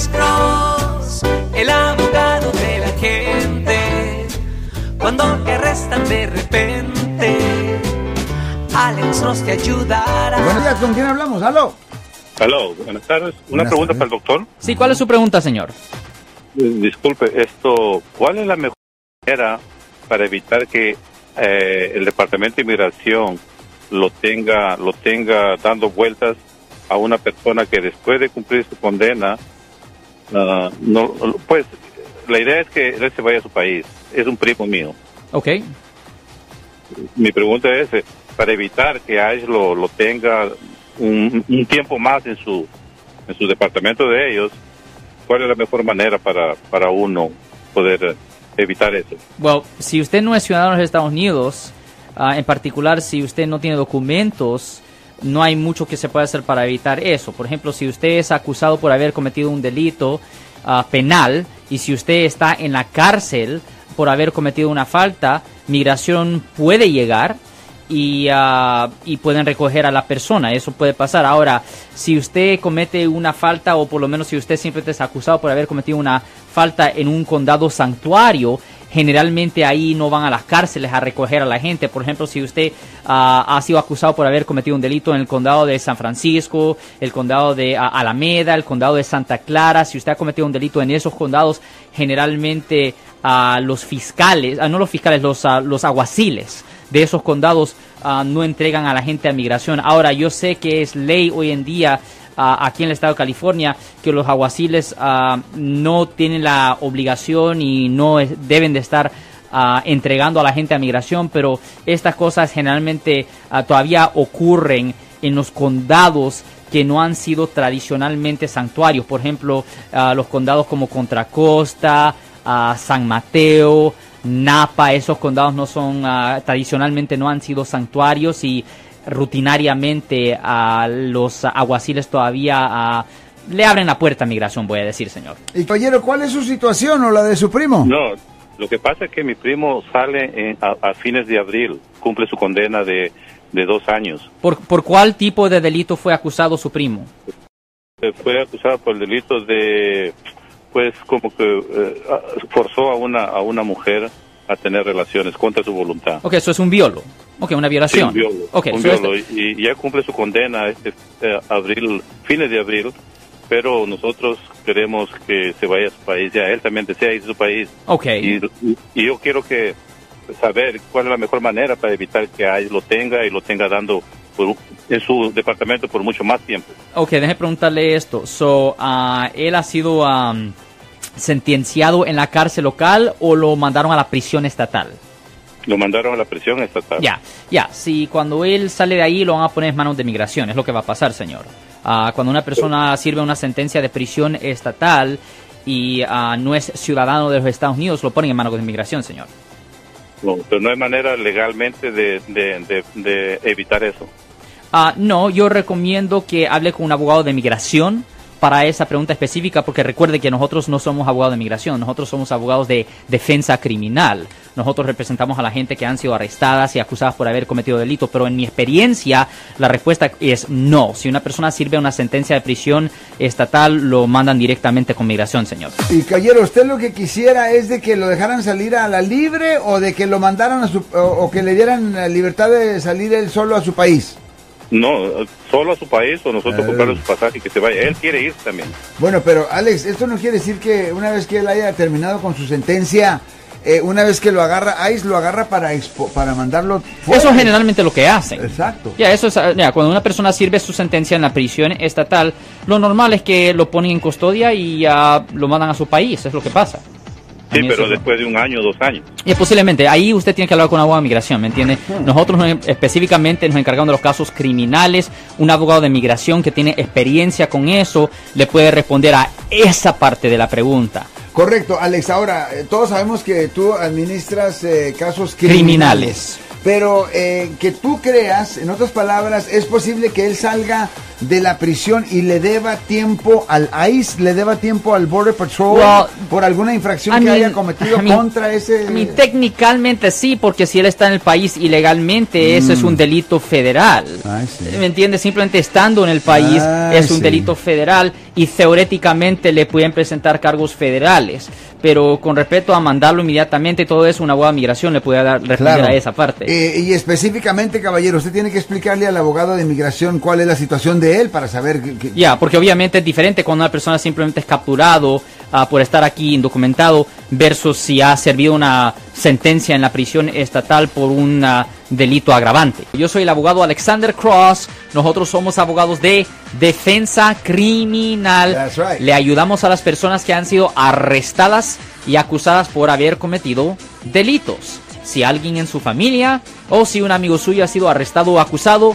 Alex Cross, el abogado de la gente. Cuando te arrestan de repente, Alex Cross te ayudará. Buenos días, ¿con quién hablamos? ¿Aló? Aló, buenas tardes. Una Buenas pregunta tardes. para el doctor. Sí, ¿cuál es su pregunta, señor? Eh, Disculpe, esto, ¿cuál es la mejor manera para evitar que eh, el Departamento de Inmigración lo tenga, lo tenga dando vueltas a una persona que después de cumplir su condena, ah, no, pues la idea es que él se vaya a su país. Es un primo mío. Ok. Mi pregunta es, eh, para evitar que Ash lo, lo tenga un, un tiempo más en su, en su departamento de ellos, ¿cuál es la mejor manera para, para uno poder eh, evitar eso? Well, si usted no es ciudadano de los Estados Unidos, ah, en particular si usted no tiene documentos, no hay mucho que se pueda hacer para evitar eso. Por ejemplo, si usted es acusado por haber cometido un delito ah, penal y si usted está en la cárcel por haber cometido una falta, migración puede llegar y, ah, y pueden recoger a la persona. Eso puede pasar. Ahora, si usted comete una falta o por lo menos si usted simplemente es acusado por haber cometido una falta en un condado santuario, generalmente ahí no van a las cárceles a recoger a la gente. Por ejemplo, si usted ah, ha sido acusado por haber cometido un delito en el condado de San Francisco, el condado de ah, Alameda, el condado de Santa Clara, si usted ha cometido un delito en esos condados, generalmente ah, los fiscales, no los fiscales, los, los aguaciles de esos condados no entregan a la gente a migración. Ahora, yo sé que es ley hoy en día aquí en el estado de California que los aguaciles ah, no tienen la obligación y no es- deben de estar ah, entregando a la gente a migración, pero estas cosas generalmente ah, todavía ocurren en los condados que no han sido tradicionalmente santuarios. Por ejemplo, ah, los condados como Contra Costa, ah, San Mateo, Napa, esos condados no son, tradicionalmente no han sido santuarios y rutinariamente a los aguaciles todavía ah, le abren la puerta a migración, voy a decir, señor. Y caballero, ¿cuál es su situación o la de su primo? No, lo que pasa es que mi primo sale en- a, a fines de abril, cumple su condena de, de dos años. ¿Por, ¿Por cuál tipo de delito fue acusado su primo? Eh, Fue acusado por el delito de, pues, como que eh, ah, forzó a una, a una mujer a tener relaciones contra su voluntad. Ok, eso es un violo. Ok, una Sí, violación. un violo. Ok, un so violo, este- y, y ya cumple su condena este eh, abril, fines de abril, pero nosotros queremos que se vaya a su país, ya él también desea ir a su país. Ok. Y, y yo quiero que saber cuál es la mejor manera para evitar que ahí lo tenga y lo tenga dando por- en su departamento por mucho más tiempo. Ok, déjeme preguntarle esto. So, ah, ¿Él ha sido am, sentenciado en la cárcel local o lo mandaron a la prisión estatal? Lo mandaron a la prisión estatal. Ya, ya. Si cuando él sale de ahí lo van a poner en manos de migración, es lo que va a pasar, señor. Ah, cuando una persona sirve una sentencia de prisión estatal y ah, no es ciudadano de los Estados Unidos, lo ponen en manos de migración, señor. No, pero no hay manera legalmente de, de- de- de evitar eso. Ah, no, yo recomiendo que hable con un abogado de migración para esa pregunta específica, porque recuerde que nosotros no somos abogados de migración, nosotros somos abogados de defensa criminal. Nosotros representamos a la gente que han sido arrestadas y acusadas por haber cometido delitos, pero en mi experiencia la respuesta es no. Si una persona sirve una sentencia de prisión estatal, lo mandan directamente con migración, señor. Y caballero, ¿usted lo que quisiera es de que lo dejaran salir a la libre o de que lo mandaran a su, o, que le dieran libertad de salir él solo a su país? No, solo a su país o nosotros comprarle su pasaje y que se vaya. Él quiere ir también. Bueno, pero Alex, esto no quiere decir que una vez que él haya terminado con su sentencia, eh, una vez que lo agarra ICE, lo agarra para expo- para mandarlo fuera. Eso es generalmente lo que hacen. Exacto. Ya, eso es, ya, cuando una persona sirve su sentencia en la prisión estatal, lo normal es que lo ponen en custodia y ah, lo mandan a su país, es lo que pasa. Sí, pero eso después de un año o dos años. Y posiblemente, ahí usted tiene que hablar con un abogado de migración, ¿me entiende? Nosotros nos- específicamente nos encargamos de los casos criminales, un abogado de migración que tiene experiencia con eso le puede responder a esa parte de la pregunta. Correcto, Alex. Ahora, eh, todos sabemos que tú administras eh, casos Criminales. criminales. Pero eh, que tú creas, en otras palabras, es posible que él salga de la prisión y le deba tiempo al ICE, le deba tiempo al Border Patrol Well, por alguna infracción I que mean, haya cometido I mean, contra ese... I mean, técnicamente sí, porque si él está en el país ilegalmente, eso es un delito federal. Mm. Ay, sí. ¿Me entiendes? Simplemente estando en el país Ay, es un sí. delito federal y teóricamente le pueden presentar cargos federales. Pero con respecto a mandarlo inmediatamente, todo eso, una abogado de migración le puede dar, responder Claro. a esa parte. Eh, y específicamente, caballero, usted tiene que explicarle al abogado de inmigración cuál es la situación de él para saber que... que- Ya, porque obviamente es diferente cuando una persona simplemente es capturado ah, por estar aquí indocumentado versus si ha servido una sentencia en la prisión estatal por un ah, delito agravante. Yo soy el abogado Alexander Cross. Nosotros somos abogados de defensa criminal. That's right. Le ayudamos a las personas que han sido arrestadas y acusadas por haber cometido delitos. Si alguien en su familia o si un amigo suyo ha sido arrestado o acusado,